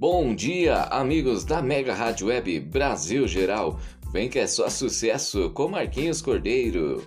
Bom dia, amigos da Mega Rádio Web Brasil Geral. Vem que é só sucesso com Marquinhos Cordeiro.